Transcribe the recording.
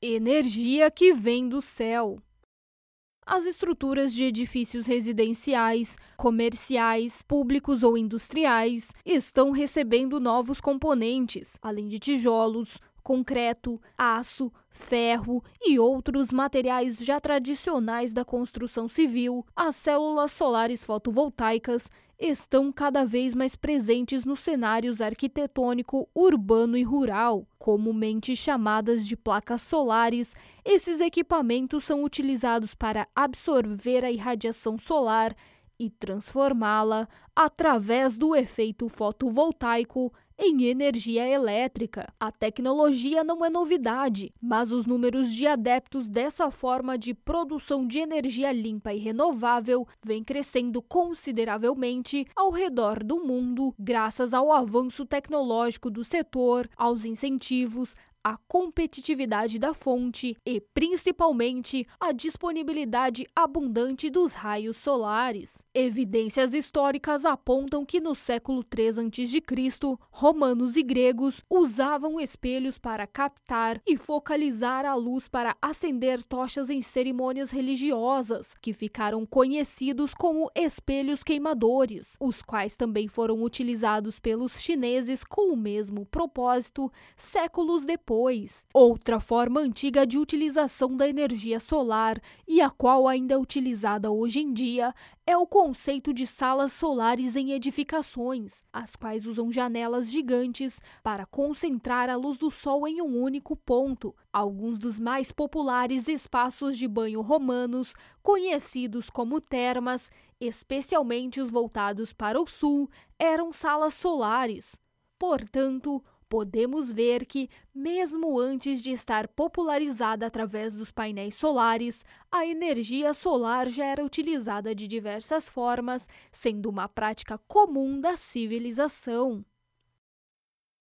Energia que vem do céu. As estruturas de edifícios residenciais, comerciais, públicos ou industriais estão recebendo novos componentes, além de tijolos, concreto, aço, ferro e outros materiais já tradicionais da construção civil, as células solares fotovoltaicas estão cada vez mais presentes nos cenários arquitetônico, urbano e rural, comumente chamadas de placas solares. Esses equipamentos são utilizados para absorver a irradiação solar e transformá-la através do efeito fotovoltaico em energia elétrica. A tecnologia não é novidade, mas os números de adeptos dessa forma de produção de energia limpa e renovável vem crescendo consideravelmente ao redor do mundo, graças ao avanço tecnológico do setor, aos incentivos, a competitividade da fonte e, principalmente, a disponibilidade abundante dos raios solares. Evidências históricas apontam que no século III a.C., romanos e gregos usavam espelhos para captar e focalizar a luz para acender tochas em cerimônias religiosas, que ficaram conhecidos como espelhos queimadores, os quais também foram utilizados pelos chineses com o mesmo propósito séculos depois. Outra forma antiga de utilização da energia solar e a qual ainda é utilizada hoje em dia é o conceito de salas solares em edificações, as quais usam janelas gigantes para concentrar a luz do sol em um único ponto. Alguns dos mais populares espaços de banho romanos, conhecidos como termas, especialmente os voltados para o sul, eram salas solares. Portanto, podemos ver que, mesmo antes de estar popularizada através dos painéis solares, a energia solar já era utilizada de diversas formas, sendo uma prática comum da civilização.